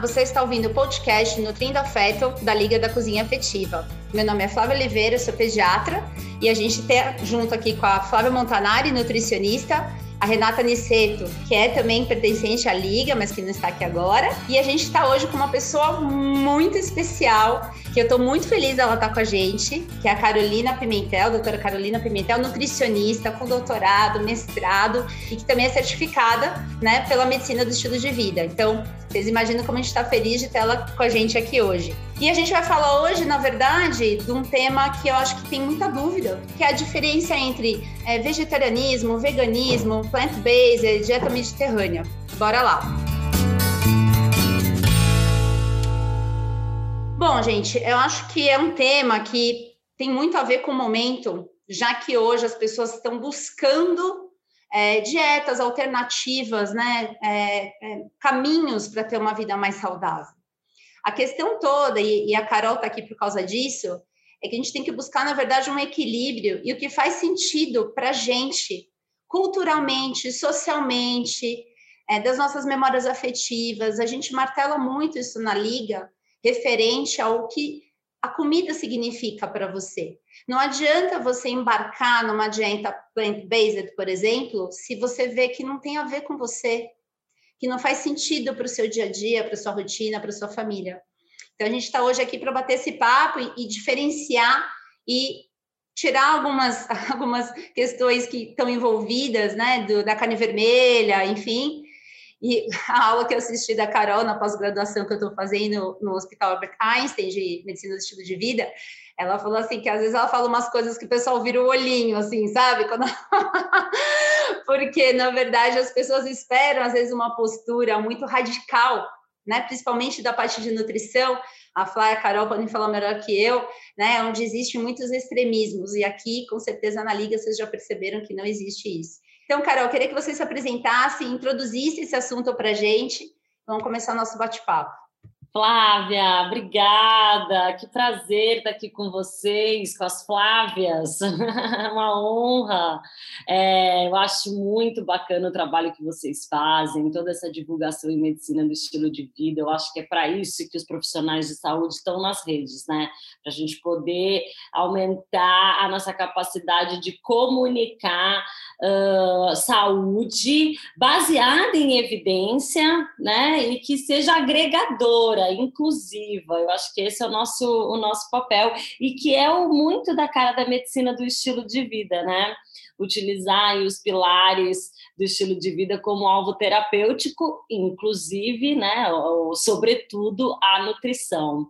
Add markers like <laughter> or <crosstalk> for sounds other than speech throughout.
você está ouvindo o podcast Nutrindo Afeto da Liga da Cozinha Afetiva. Meu nome é Flávia Oliveira, sou pediatra e a gente está junto aqui com a Flávia Montanari, nutricionista, a Renata Niceto, que é também pertencente à Liga, mas que não está aqui agora. E a gente está hoje com uma pessoa muito especial, que eu estou muito feliz dela estar tá com a gente, que é a Carolina Pimentel, doutora Carolina Pimentel, nutricionista com doutorado, mestrado e que também é certificada né, pela medicina do estilo de vida. Então, vocês imaginam como a gente está feliz de ter ela com a gente aqui hoje. E a gente vai falar hoje, na verdade, de um tema que eu acho que tem muita dúvida, que é a diferença entre é, vegetarianismo, veganismo, plant-based, dieta mediterrânea. Bora lá! Gente, eu acho que é um tema que tem muito a ver com o momento, já que hoje as pessoas estão buscando é, dietas alternativas, né, é, é, caminhos para ter uma vida mais saudável. A questão toda, e, e a Carol está aqui por causa disso, é que a gente tem que buscar, na verdade, um equilíbrio e o que faz sentido para a gente, culturalmente, socialmente, é, das nossas memórias afetivas. A gente martela muito isso na liga, referente ao que a comida significa para você. Não adianta você embarcar numa dieta plant-based, por exemplo, se você vê que não tem a ver com você, que não faz sentido para o seu dia a dia, para sua rotina, para sua família. Então a gente está hoje aqui para bater esse papo e, e, diferenciar e tirar algumas, <laughs> algumas questões que estão envolvidas, né, do, da carne vermelha, enfim. E <laughs> a aula que eu assisti da Carol na pós-graduação que eu estou fazendo no Hospital Albert Einstein de Medicina do Estilo de Vida, ela falou assim que às vezes ela fala umas coisas que o pessoal vira o olhinho, assim, sabe? Quando... <laughs> Porque, na verdade, as pessoas esperam, às vezes, uma postura muito radical, né? Principalmente da parte de nutrição. A Flá e a Carol podem falar melhor que eu, né? Onde existem muitos extremismos. E aqui, com certeza, na Liga, vocês já perceberam que não existe isso. Então, Carol, eu queria que você se apresentasse, introduzisse esse assunto para a gente. Vamos começar nosso bate-papo. Flávia, obrigada. Que prazer estar aqui com vocês, com as Flávias. <laughs> Uma honra. É, eu acho muito bacana o trabalho que vocês fazem, toda essa divulgação em medicina do estilo de vida. Eu acho que é para isso que os profissionais de saúde estão nas redes, né? Para a gente poder aumentar a nossa capacidade de comunicar uh, saúde baseada em evidência, né? E que seja agregadora inclusiva. Eu acho que esse é o nosso, o nosso papel e que é o muito da cara da medicina do estilo de vida, né? Utilizar os pilares do estilo de vida como alvo terapêutico, inclusive, né, ou, sobretudo a nutrição.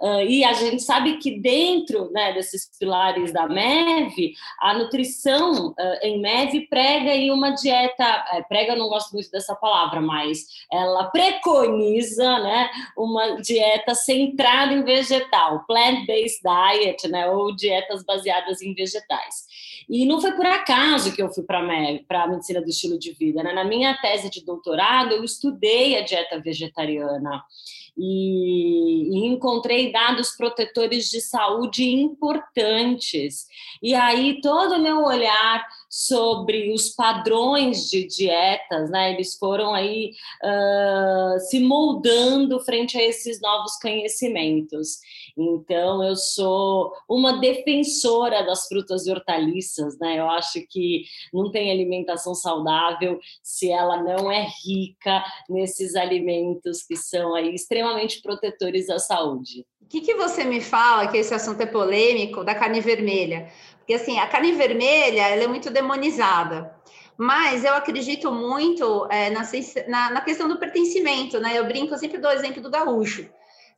Uh, e a gente sabe que dentro né, desses pilares da MEV, a nutrição uh, em MEV prega em uma dieta, é, prega não gosto muito dessa palavra, mas ela preconiza né, uma dieta centrada em vegetal, plant-based diet, né, ou dietas baseadas em vegetais. E não foi por acaso que eu fui para a medicina do estilo de vida. Né? Na minha tese de doutorado, eu estudei a dieta vegetariana e, e, encontrei dados protetores de saúde importantes. E aí todo o meu olhar sobre os padrões de dietas, né, eles foram aí uh, se moldando frente a esses novos conhecimentos. Então eu sou uma defensora das frutas e hortaliças, né? Eu acho que não tem alimentação saudável se ela não é rica nesses alimentos que são aí extremamente protetores à saúde. O que, que você me fala, que esse assunto é polêmico, da carne vermelha? Porque, assim, a carne vermelha, ela é muito demonizada. Mas eu acredito muito é, na, na, na, questão do pertencimento, né? Eu brinco, eu sempre dou o exemplo do gaúcho.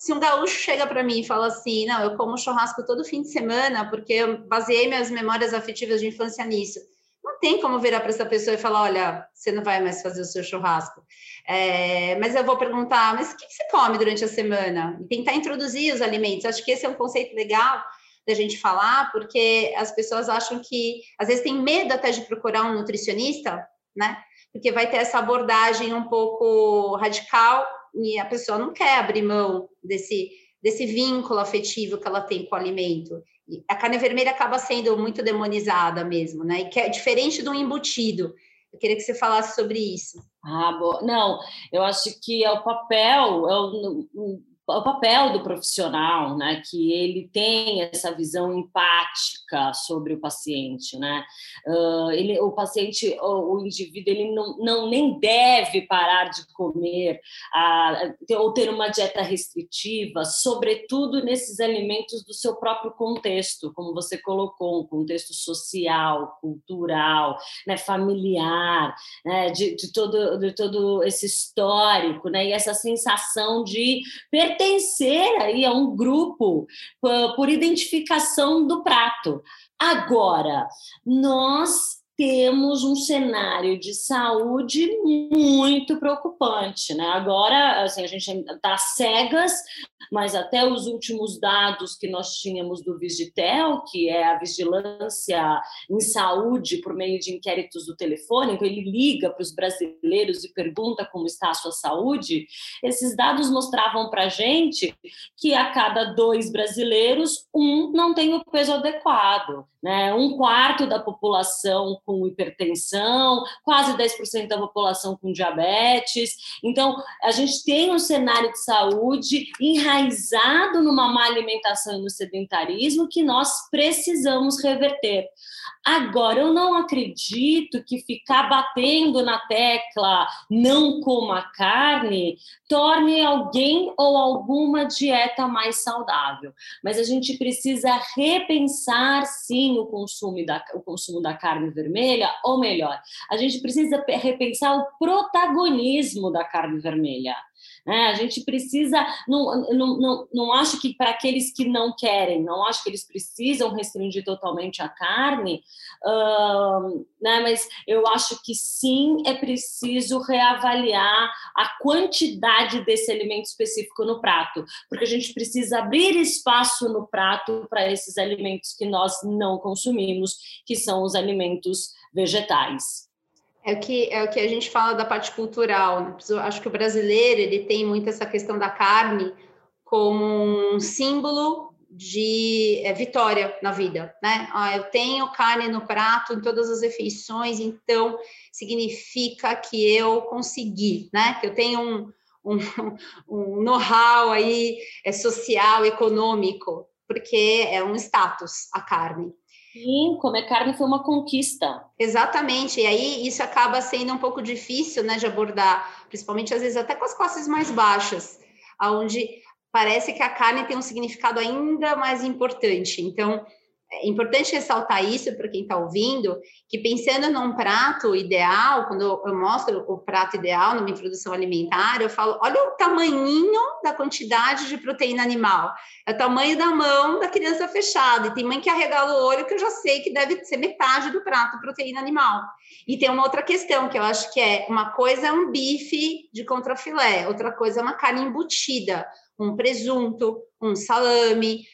Se um gaúcho chega para mim e fala assim, não, eu como churrasco todo fim de semana porque eu baseei minhas memórias afetivas de infância nisso não tem como virar para essa pessoa e falar: olha, você não vai mais fazer o seu churrasco. É, mas eu vou perguntar: mas o que você come durante a semana? E tentar introduzir os alimentos. Acho que esse é um conceito legal da gente falar, porque as pessoas acham que às vezes tem medo até de procurar um nutricionista, né? Porque vai ter essa abordagem um pouco radical e a pessoa não quer abrir mão desse, desse vínculo afetivo que ela tem com o alimento a carne vermelha acaba sendo muito demonizada mesmo, né? E que é diferente do embutido. Eu queria que você falasse sobre isso. Ah, boa. Não, eu acho que é o papel, é o, o papel do profissional, né, que ele tem essa visão empática sobre o paciente, né, uh, ele, o paciente, o, o, indivíduo, ele não, não nem deve parar de comer uh, ou ter uma dieta restritiva, sobretudo nesses alimentos do seu próprio contexto, como você colocou, um contexto social, cultural, né, familiar, né, de, de todo de todo esse histórico, né, e essa sensação de pertencer pertencer aí a um grupo por, identificação do prato. Agora, nós temos um cenário de saúde muito preocupante, né? Agora, assim, a gente está cegas, mas até os últimos dados que nós tínhamos do Vigitel, que é a vigilância em saúde por meio de inquéritos do telefone, então ele liga para os brasileiros e pergunta como está a sua saúde, esses dados mostravam para a gente que a cada dois brasileiros, um não tem o peso adequado, né? Um quarto da população com hipertensão, quase 10% da população com diabetes. Então, a gente tem um cenário de saúde enraizado numa má alimentação e no sedentarismo que nós precisamos reverter. Agora, eu não acredito que ficar batendo na tecla não coma carne torne alguém ou alguma dieta mais saudável. Mas a gente precisa repensar, sim, o consumo da, o consumo da carne vermelha, ou melhor, a gente precisa repensar o protagonismo da carne vermelha. Né? A gente precisa, não, não, não, não acho que para aqueles que não querem, não acho que eles precisam restringir totalmente a carne, uh, né? mas eu acho que sim é preciso reavaliar a quantidade desse alimento específico no prato, porque a gente precisa abrir espaço no prato para esses alimentos que nós não consumimos, que são os alimentos vegetais. É o que é o que a gente fala da parte cultural. Né? Acho que o brasileiro ele tem muito essa questão da carne como um símbolo de é, vitória na vida, né? Ah, eu tenho carne no prato em todas as refeições, então significa que eu consegui, né? Que eu tenho um, um, <laughs> um know-how aí é, social, econômico, porque é um status a carne. Sim, comer carne foi uma conquista. Exatamente, e aí isso acaba sendo um pouco difícil né, de abordar, principalmente às vezes até com as classes mais baixas, onde parece que a carne tem um significado ainda mais importante. Então, é importante ressaltar isso para quem está ouvindo, que pensando num prato ideal, quando eu mostro o prato ideal numa introdução alimentar, eu falo, olha o tamanhinho da quantidade de proteína animal. É o tamanho da mão da criança fechada. E tem mãe que arregala o olho que eu já sei que deve ser metade do prato proteína animal. E tem uma outra questão que eu acho que é uma coisa é um bife de contrafilé, outra coisa é uma carne embutida, um presunto, um salame,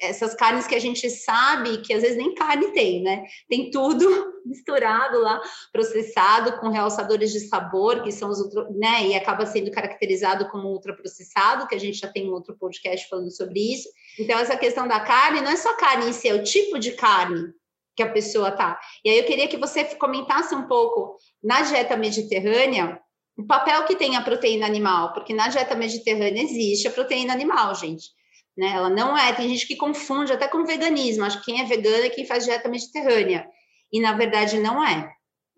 essas carnes que a gente sabe que às vezes nem carne tem, né? Tem tudo <laughs> misturado lá, processado com realçadores de sabor, que são os outro, né? E acaba sendo caracterizado como ultraprocessado, que a gente já tem um outro podcast falando sobre isso. Então, essa questão da carne não é só carne em si, é o tipo de carne que a pessoa tá. E aí eu queria que você comentasse um pouco na dieta mediterrânea o papel que tem a proteína animal, porque na dieta mediterrânea existe a proteína animal, gente né? Ela não é, tem gente que confunde até com veganismo, acho que quem é vegano é quem faz dieta mediterrânea, e na verdade não é.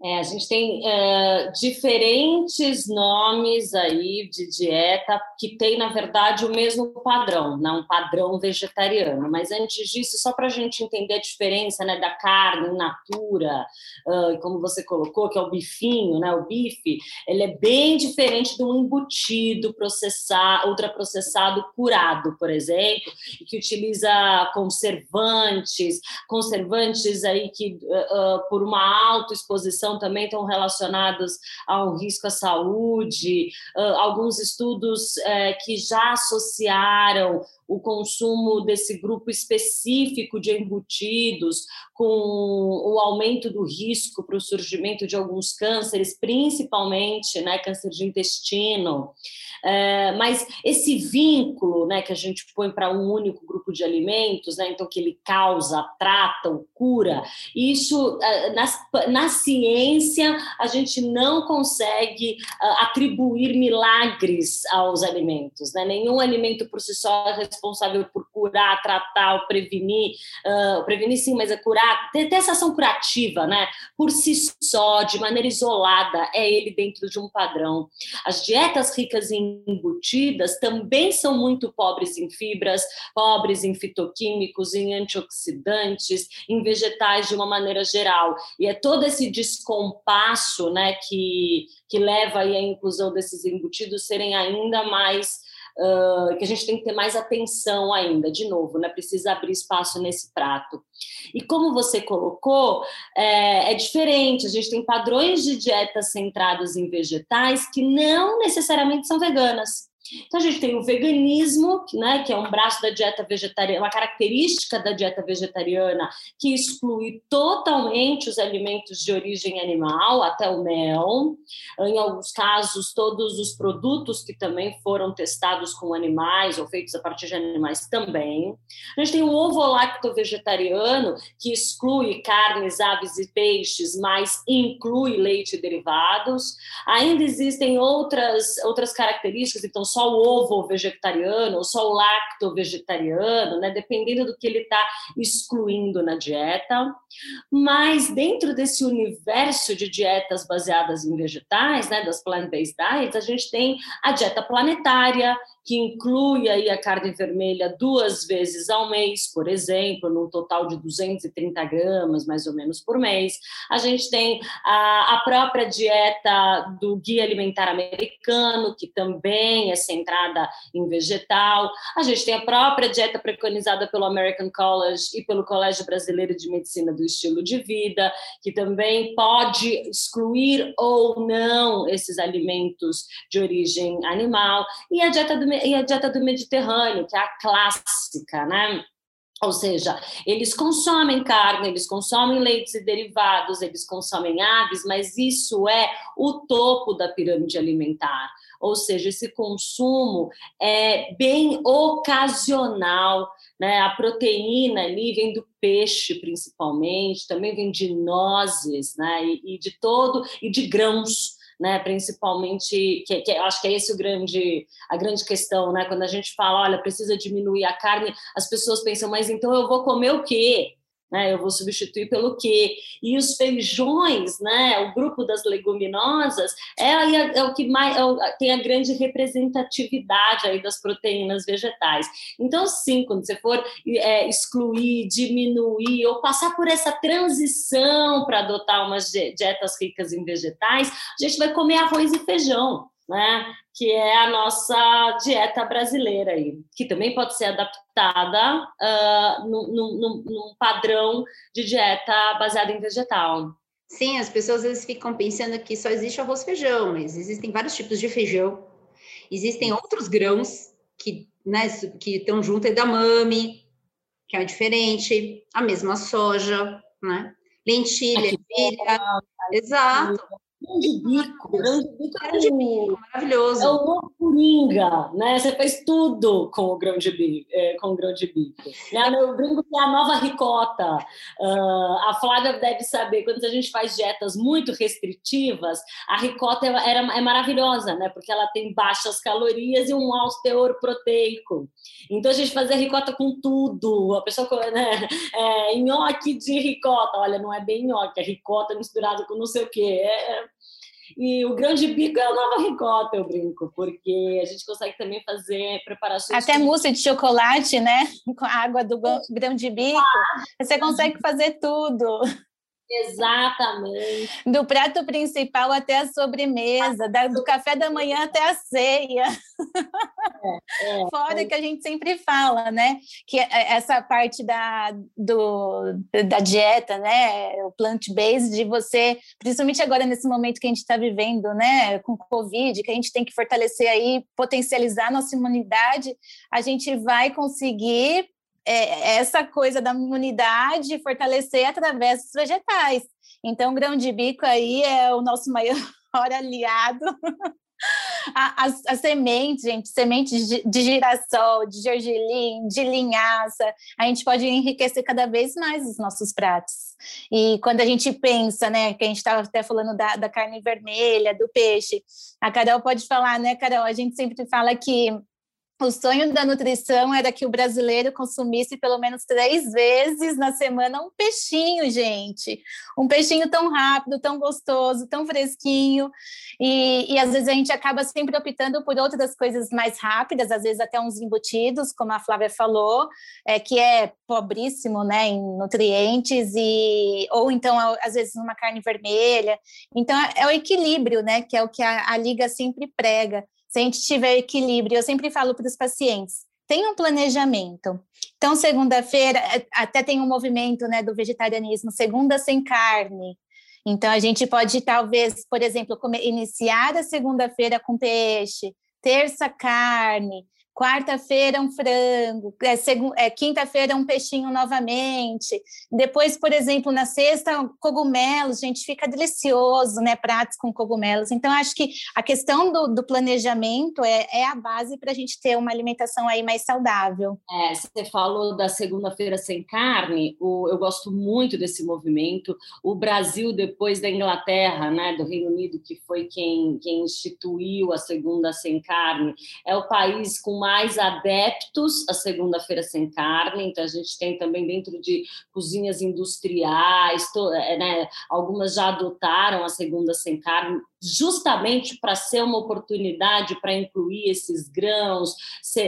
É, a gente tem é, diferentes nomes aí de dieta que tem, na verdade, o mesmo padrão, não né? um padrão vegetariano. Mas antes disso, só para a gente entender a diferença né, da carne natura, uh, como você colocou, que é o bifinho, né, o bife, ele é bem diferente de um embutido processado, ultraprocessado curado, por exemplo, que utiliza conservantes, conservantes aí que uh, uh, por uma alta exposição também estão relacionados a um risco à saúde, alguns estudos que já associaram o consumo desse grupo específico de embutidos com o aumento do risco para o surgimento de alguns cânceres, principalmente né, câncer de intestino. É, mas esse vínculo né, que a gente põe para um único grupo de alimentos, né, então que ele causa, trata, cura, isso na, na ciência ciência, a gente não consegue uh, atribuir milagres aos alimentos. Né? Nenhum alimento por si só é responsável por curar, tratar, prevenir. Uh, prevenir sim, mas é curar, ter, ter essa ação curativa, né? Por si só, de maneira isolada, é ele dentro de um padrão. As dietas ricas em embutidas também são muito pobres em fibras, pobres em fitoquímicos, em antioxidantes, em vegetais de uma maneira geral. E é todo esse descompasso né, que, que leva aí à inclusão desses embutidos serem ainda mais Uh, que a gente tem que ter mais atenção ainda, de novo, né? Precisa abrir espaço nesse prato. E como você colocou, é, é, diferente, a gente tem padrões de dieta centrados em vegetais que não necessariamente são veganas. Então, a gente tem o veganismo, né, que é um braço da dieta vegetariana, uma característica da dieta vegetariana que exclui totalmente os alimentos de origem animal, até o mel. Em alguns casos, todos os produtos que também foram testados com animais ou feitos a partir de animais também. A gente tem o ovo-lacto vegetariano, que exclui carnes, aves e peixes, mas inclui leite e derivados. Ainda existem outras, outras características, então, só o ovo vegetariano, ou só o lacto vegetariano, né? dependendo do que ele está excluindo na dieta. Mas dentro desse universo de dietas baseadas em vegetais, né, das plant-based diets, a gente tem a dieta planetária, que inclui aí a carne vermelha duas vezes ao mês, por exemplo, num total de 230 gramas, mais ou menos, por mês. A gente tem a, a própria dieta do Guia Alimentar Americano, que também é centrada em vegetal. A gente tem a própria dieta preconizada pelo American College e pelo Colégio Brasileiro de Medicina do Estilo de Vida, que também pode excluir ou não esses alimentos de origem animal. E a dieta do e a dieta do Mediterrâneo, que é a clássica, né? Ou seja, eles consomem carne, eles consomem leites e derivados, eles consomem aves, mas isso é o topo da pirâmide alimentar. Ou seja, esse consumo é bem ocasional, né? A proteína ali vem do peixe, principalmente, também vem de nozes, né? E, e de todo e de grãos né? Principalmente, que, que acho que é esse o grande, a grande questão, né? Quando a gente fala, olha, precisa diminuir a carne, as pessoas pensam, mas então eu vou comer o quê? Né? Eu vou substituir pelo quê? E os feijões, né? O grupo das leguminosas é, é, o que mais é o, tem a grande representatividade aí das proteínas vegetais. Então, sim, quando você for é, excluir, diminuir ou passar por essa transição para adotar umas dietas ricas em vegetais, a gente vai comer arroz e feijão né? Que é a nossa dieta brasileira aí, que também pode ser adaptada uh, num, padrão de dieta baseada em vegetal. Sim, as pessoas às vezes ficam pensando que só existe arroz e feijão, mas existem vários tipos de feijão. Existem outros grãos que, né, que estão junto, edamame, que é diferente, a mesma soja, né? Lentilha, ervilha, exato. Grão de bico. Grão de bico, grão de bico maravilhoso. É o coringa, né? Você faz tudo com o grão de bico. É, com o grão de bico. Né? Eu brinco que é a nova ricota. Uh, a Flávia deve saber, quando a gente faz dietas muito restritivas, a ricota é, era, é maravilhosa, né? Porque ela tem baixas calorias e um alto teor proteico. Então a gente fazia ricota com tudo. A pessoa, né? É, nhoque de ricota. Olha, não é bem nhoque, é ricota misturado com não sei o quê. É, e o grão de bico é a nova ricota, eu brinco, porque a gente consegue também fazer preparações. Até mousse de chocolate, né? Com a água do grão de bico. Ah, você consegue fazer tudo. Exatamente. Do prato principal até a sobremesa, do café da manhã até a ceia. É, é, Fora é. que a gente sempre fala, né? Que é, essa parte da, do, da dieta, né? O plant-based, de você, principalmente agora nesse momento que a gente está vivendo, né? Com Covid, que a gente tem que fortalecer aí, potencializar nossa imunidade, a gente vai conseguir é, essa coisa da imunidade fortalecer através dos vegetais. Então, o grão de bico aí é o nosso maior <laughs> aliado <laughs> as, as, sementes, gente, sementes de, de girassol, de gergelim, de linhaça, a gente pode enriquecer cada vez mais os nossos pratos. E quando a gente pensa, né, que a gente estava até falando da, da carne vermelha, do peixe, a Carol pode falar, né, Carol? A gente sempre fala que o sonho da nutrição era que o brasileiro consumisse pelo menos três vezes na semana um peixinho, gente. Um peixinho tão rápido, tão gostoso, tão fresquinho. E, e às vezes a gente acaba sempre optando por outras coisas mais rápidas, às vezes até uns embutidos, como a Flávia falou, é, que é pobríssimo né, em nutrientes, e, ou então, às vezes, uma carne vermelha. Então, é o equilíbrio, né, que é o que a, a Liga sempre prega se a gente tiver equilíbrio, eu sempre falo para os pacientes, tem um planejamento. Então, segunda-feira, é, até tem um movimento né, do vegetarianismo, segunda sem carne. Então, a gente pode, talvez, por exemplo, comer, iniciar a segunda-feira com peixe, terça carne, quarta-feira um frango, é, é, quinta-feira um peixinho novamente, depois, por exemplo, na sexta, cogumelos, gente, fica delicioso, né, pratos com cogumelos, então acho que a questão do, do planejamento é, é, a base para a gente ter uma alimentação aí mais saudável. É, você falou da segunda-feira sem carne, o, eu gosto muito desse movimento, o Brasil, depois da Inglaterra, né, do Reino Unido, que foi quem, quem instituiu a segunda sem carne, é o país com mais adeptos à segunda-feira sem carne, então a gente tem também dentro de cozinhas industriais, to, é, né, algumas já adotaram a segunda sem carne, justamente para ser uma oportunidade para incluir esses grãos,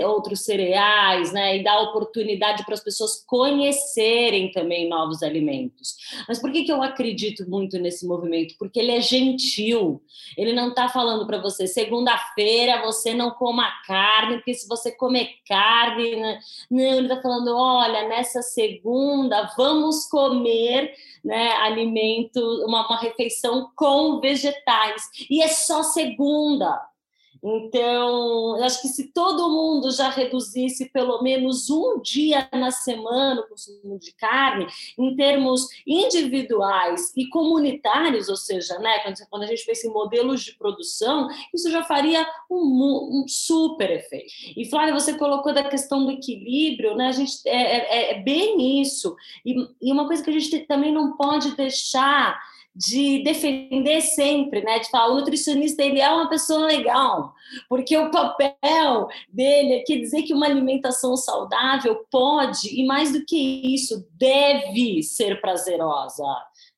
outros cereais, né, e dar oportunidade para as pessoas conhecerem também novos alimentos. Mas por que, que eu acredito muito nesse movimento? Porque ele é gentil, ele não está falando para você, segunda-feira você não coma carne, porque se você comer carne, né? não, ele está falando, olha, nessa segunda vamos comer né, alimento, uma, uma refeição com vegetais. E é só segunda. Então, eu acho que se todo mundo já reduzisse pelo menos um dia na semana o consumo de carne, em termos individuais e comunitários, ou seja, né, quando a gente pensa em modelos de produção, isso já faria um, um super efeito. E, Flávia, você colocou da questão do equilíbrio, né, a gente, é, é, é bem isso. E, e uma coisa que a gente também não pode deixar de defender sempre, né? De falar, o nutricionista ele é uma pessoa legal, porque o papel dele é que dizer que uma alimentação saudável pode, e mais do que isso, deve ser prazerosa.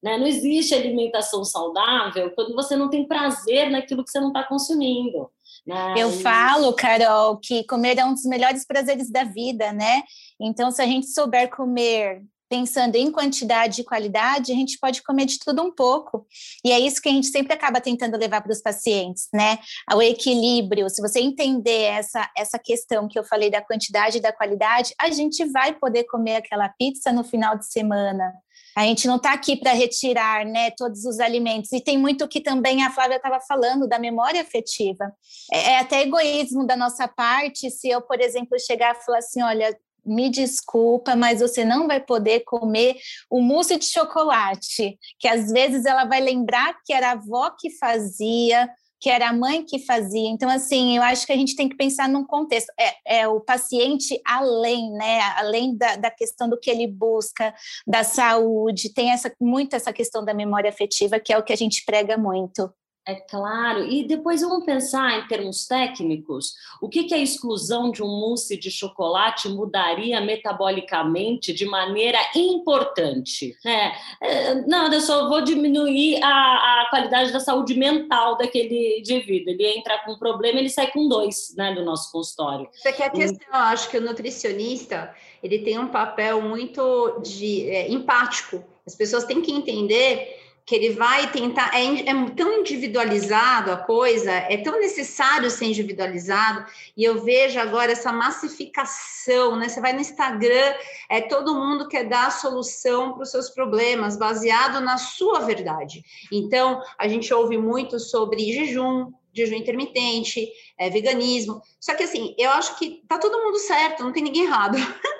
Né? Não existe alimentação saudável quando você não tem prazer naquilo que você não está consumindo. Né? Eu falo, Carol, que comer é um dos melhores prazeres da vida, né? Então, se a gente souber comer pensando em quantidade e qualidade, a gente pode comer de tudo um pouco. E é isso que a gente sempre acaba tentando levar para os pacientes, né? O equilíbrio. Se você entender essa, essa questão que eu falei da quantidade e da qualidade, a gente vai poder comer aquela pizza no final de semana. A gente não está aqui para retirar né, todos os alimentos. E tem muito que também a Flávia estava falando da memória afetiva. É, é até egoísmo da nossa parte se eu, por exemplo, chegar e falar assim: olha, me desculpa, mas você não vai poder comer o mousse de chocolate, que às vezes ela vai lembrar que era a avó que fazia, que era a mãe que fazia. Então, assim, eu acho que a gente tem que pensar num contexto. É, é o paciente além, né? Além da, da, questão do que ele busca, da saúde, tem essa muito essa questão da memória afetiva, que é o que a gente prega muito. É claro. E depois vamos pensar em termos técnicos. O que, que a exclusão de um mousse de chocolate mudaria metabolicamente de maneira importante? É, é, não, eu só vou diminuir a, a, qualidade da saúde mental daquele indivíduo. Ele entra com um problema, ele sai com dois, né, do nosso consultório. Isso aqui é a questão. Eu acho que o nutricionista ele tem um papel muito de é, empático. As pessoas têm que entender que ele vai tentar, é, é, tão individualizado a coisa, é tão necessário ser individualizado, e eu vejo agora essa massificação, né? Você vai no Instagram, é todo mundo quer dar a solução para os seus problemas, baseado na sua verdade. Então, a gente ouve muito sobre jejum, jejum intermitente, é, veganismo. Só que assim, eu acho que tá todo mundo certo, não tem ninguém errado. <laughs>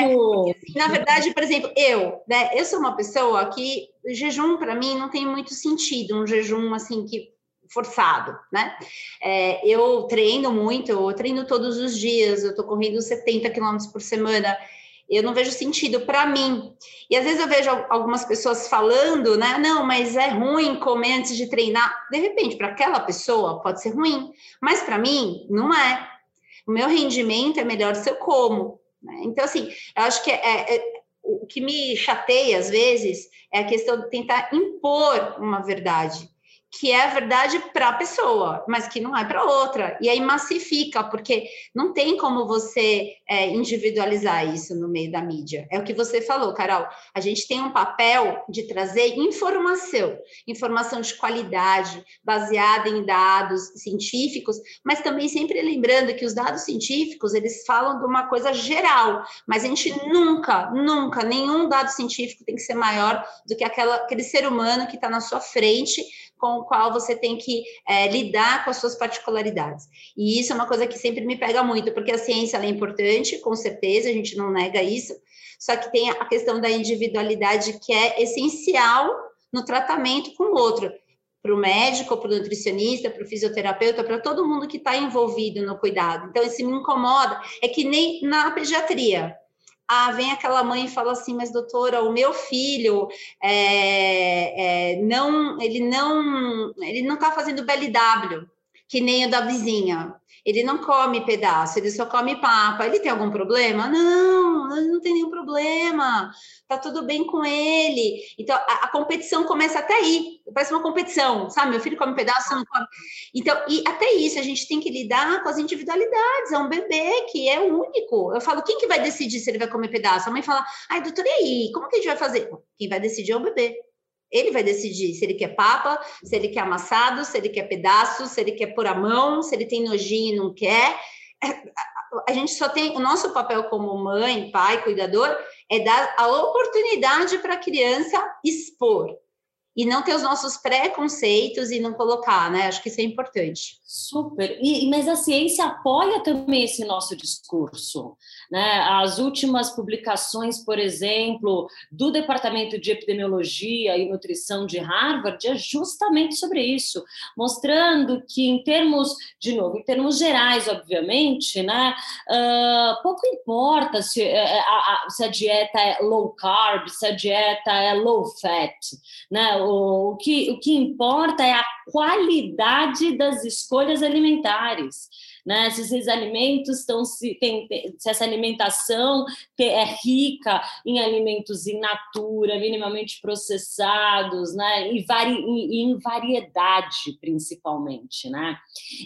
É, porque, assim, na verdade, por exemplo, eu, né? Eu sou uma pessoa que jejum para mim não tem muito sentido, um jejum assim que forçado, né? É, eu treino muito, eu treino todos os dias, eu tô correndo 70 quilômetros por semana, eu não vejo sentido para mim. E às vezes eu vejo algumas pessoas falando, né? Não, mas é ruim comer antes de treinar. De repente, para aquela pessoa pode ser ruim, mas para mim não é. O meu rendimento é melhor se eu como. Né? Então, assim, eu acho que é, é, é, o que me chateia às vezes é a questão de tentar impor uma verdade que é a verdade para a pessoa, mas que não é para outra. E aí massifica, porque não tem como você é, individualizar isso no meio da mídia. É o que você falou, Carol. A gente tem um papel de trazer informação, informação de qualidade, baseada em dados científicos, mas também sempre lembrando que os dados científicos eles falam de uma coisa geral, mas a gente nunca, nunca, nenhum dado científico tem que ser maior do que aquela, aquele ser humano que está na sua frente com o qual você tem que é, lidar com as suas particularidades. E isso é uma coisa que sempre me pega muito, porque a ciência é importante, com certeza, a gente não nega isso, só que tem a questão da individualidade que é essencial no tratamento com o outro. Para o médico, para o nutricionista, para o fisioterapeuta, para todo mundo que está envolvido no cuidado. Então, isso me incomoda. É que nem na pediatria. Ah, vem aquela mãe e fala assim, mas doutora, o meu filho é, é, não, ele não, ele não está fazendo BLW, que nem o da vizinha. Ele não come pedaço, ele só come papa. Ele tem algum problema? Não, não tem nenhum problema. Tá tudo bem com ele. Então, a, a, competição começa até aí. Parece uma competição, sabe? Meu filho come pedaço, não come. Então, e até isso, a gente tem que lidar com as individualidades. É um bebê que é único. Eu falo, quem que vai decidir se ele vai comer pedaço? A mãe fala, ai, doutor, e aí? Como que a gente vai fazer? Quem vai decidir é o bebê. Ele vai decidir se ele quer papa, se ele quer amassado, se ele quer pedaço, se ele quer pôr a mão, se ele tem nojinho e não quer. A gente só tem o nosso papel como mãe, pai, cuidador, é dar a oportunidade para a criança expor e não ter os nossos preconceitos e não colocar, né? Acho que isso é importante. Super. E, mas a ciência apoia também esse nosso discurso. Né? As últimas publicações, por exemplo, do Departamento de Epidemiologia e Nutrição de Harvard é justamente sobre isso, mostrando que, em termos, de novo, em termos gerais, obviamente, né? Uh, pouco importa se, uh, a, a, se a dieta é low carb, se a dieta é low fat, né? O, que, o que importa é a qualidade das escolhas alimentares. Né? Se esses alimentos estão se, tem, se essa alimentação é rica em alimentos in natura, minimamente processados, né? E, vari, em variedade, principalmente, né?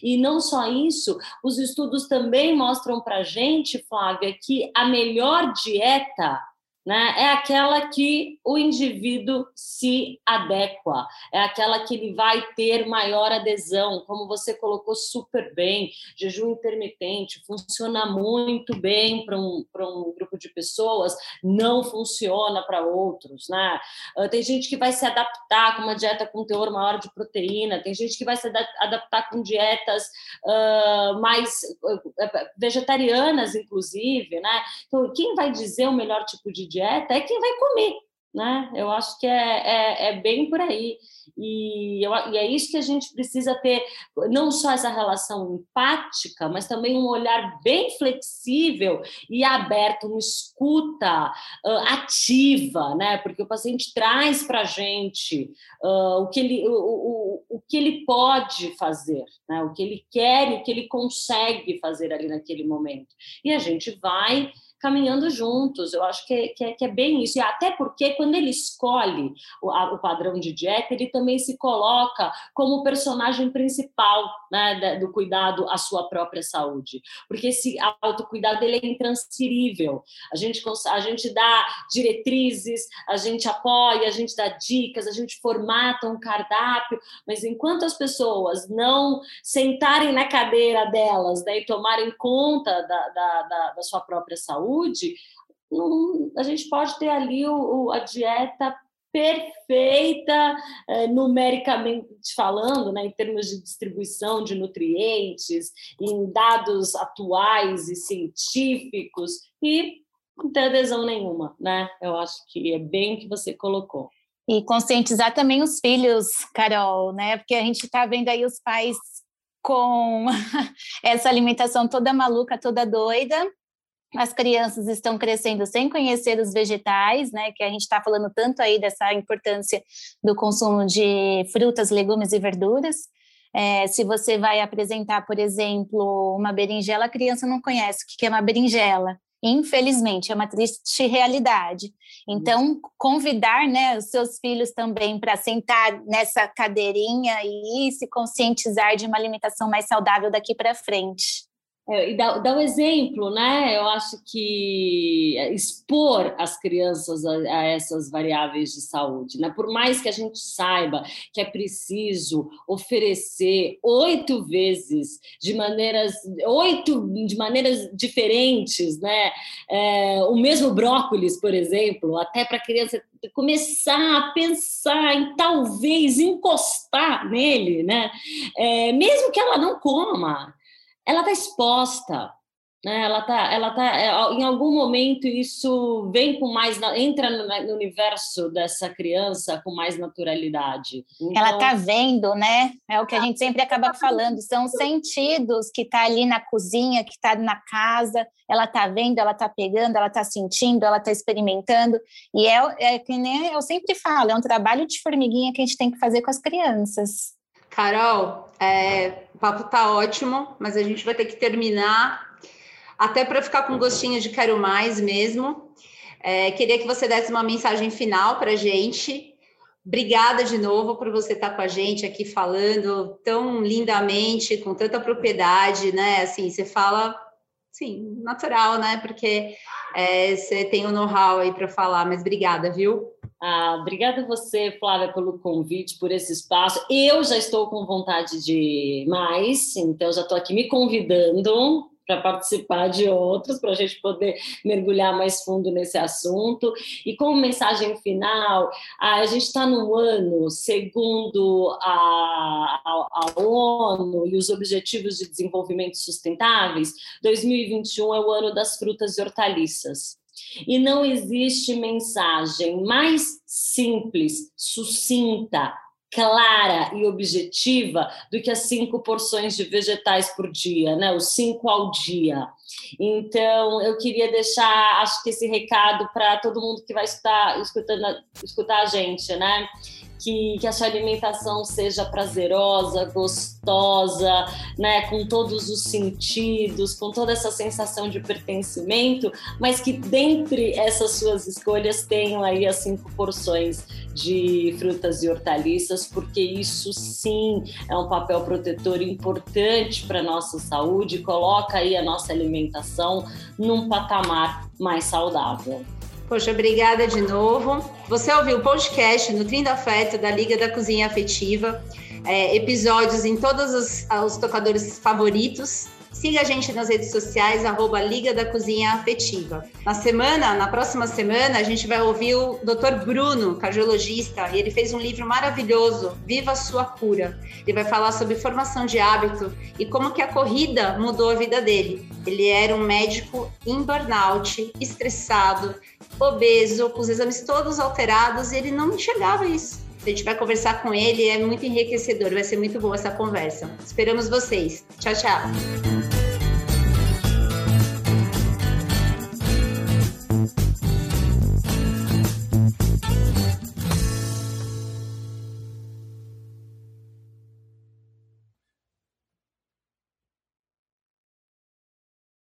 E não só isso, os estudos também mostram para gente, Flávia, que a melhor dieta né? É aquela que o indivíduo se adequa, é aquela que ele vai ter maior adesão, como você colocou super bem, jejum intermitente funciona muito bem para um, um grupo de pessoas, não funciona para outros, né? Ah, tem gente que vai se adaptar com uma dieta com teor maior de proteína, tem gente que vai se adaptar com dietas uh, mais uh, vegetarianas, inclusive, né? Então, quem vai dizer o melhor tipo de dieta é quem vai comer, né? Eu acho que é, é, é bem por aí. E, eu, e, é isso que a gente precisa ter, não só essa relação empática, mas também um olhar bem flexível e aberto, uma escuta uh, ativa, né? Porque o paciente traz para a gente uh, o, que ele, o, o, o que ele pode fazer, né? o que ele quer e o que ele consegue fazer ali naquele momento. E a gente vai caminhando juntos. Eu acho que é, que é, que é bem isso. E até porque, quando ele escolhe o, a, o, padrão de dieta, ele também se coloca como personagem principal né, do cuidado à sua própria saúde. Porque esse autocuidado ele é intransferível. A gente, a gente dá diretrizes, a gente apoia, a gente dá dicas, a gente formata um cardápio, mas enquanto as pessoas não sentarem na cadeira delas né, e tomarem conta da, da, da, da sua própria saúde, saúde, a gente pode ter ali o, a dieta perfeita, é, numericamente falando, né, em termos de distribuição de nutrientes, em dados atuais e científicos, e não ter adesão nenhuma, né? Eu acho que é bem o que você colocou. E conscientizar também os filhos, Carol, né? Porque a gente está vendo aí os pais com <laughs> essa alimentação toda maluca, toda doida. As crianças estão crescendo sem conhecer os vegetais, né? Que a gente está falando tanto aí dessa importância do consumo de frutas, legumes e verduras. É, se você vai apresentar, por exemplo, uma berinjela, a criança não conhece o que é uma berinjela. Infelizmente, é uma triste realidade. Então, convidar né, os seus filhos também para sentar nessa cadeirinha e se conscientizar de uma alimentação mais saudável daqui para frente. É, e dá, dá um exemplo, né? Eu acho que expor as crianças a, a, essas variáveis de saúde, né? Por mais que a gente saiba que é preciso oferecer oito vezes de maneiras, oito de maneiras diferentes, né? É, o mesmo brócolis, por exemplo, até para a criança começar a pensar em talvez encostar nele, né? É, mesmo que ela não coma ela está exposta, né? Ela tá, ela tá, é, em algum momento isso vem com mais, entra no, universo dessa criança com mais naturalidade. Então, ela tá vendo, né? É o que a gente sempre acaba falando, são sentidos que tá ali na cozinha, que tá na casa, ela tá vendo, ela tá pegando, ela tá sentindo, ela tá experimentando, e é, é que nem eu sempre falo, é um trabalho de formiguinha que a gente tem que fazer com as crianças. Carol, é, o papo tá ótimo, mas a gente vai ter que terminar, até para ficar com gostinho de quero mais mesmo. É, queria que você desse uma mensagem final para a gente. Obrigada de novo por você estar tá com a gente aqui falando tão lindamente, com tanta propriedade, né? Assim, você fala, sim, natural, né? Porque é, você tem o um know-how aí para falar, mas obrigada, viu? Ah, obrigada a você, Flávia, pelo convite, por esse espaço. Eu já estou com vontade de mais, então já estou aqui me convidando para participar de outros, para a gente poder mergulhar mais fundo nesse assunto. E como mensagem final, a gente está no ano, segundo a, a, a, ONU e os Objetivos de Desenvolvimento Sustentáveis, 2021 é o ano das frutas e hortaliças. E não existe mensagem mais simples, sucinta, clara e objetiva do que as cinco porções de vegetais por dia, né? Os cinco ao dia. Então, eu queria deixar, acho que esse recado para todo mundo que vai escutar, escutando, escutar a gente, né? Que, que a sua alimentação seja prazerosa, gostosa, né, com todos os sentidos, com toda essa sensação de pertencimento, mas que dentre essas suas escolhas tenham aí as cinco porções de frutas e hortaliças, porque isso sim é um papel protetor importante para nossa saúde, coloca aí a nossa alimentação num patamar mais saudável. Poxa, obrigada de novo. Você ouviu o podcast Nutrindo Afeto da Liga da Cozinha Afetiva, é, episódios em todos os, os tocadores favoritos. Siga a gente nas redes sociais, arroba Liga da Cozinha Afetiva. Na semana, na próxima semana, a gente vai ouvir o Dr. Bruno, cardiologista, e ele fez um livro maravilhoso, Viva a Sua Cura. Ele vai falar sobre formação de hábito e como que a corrida mudou a vida dele. Ele era um médico em burnout, estressado, obeso, com os exames todos alterados, e ele não enxergava isso. A gente vai conversar com ele, é muito enriquecedor, vai ser muito boa essa conversa. Esperamos vocês. Tchau, tchau.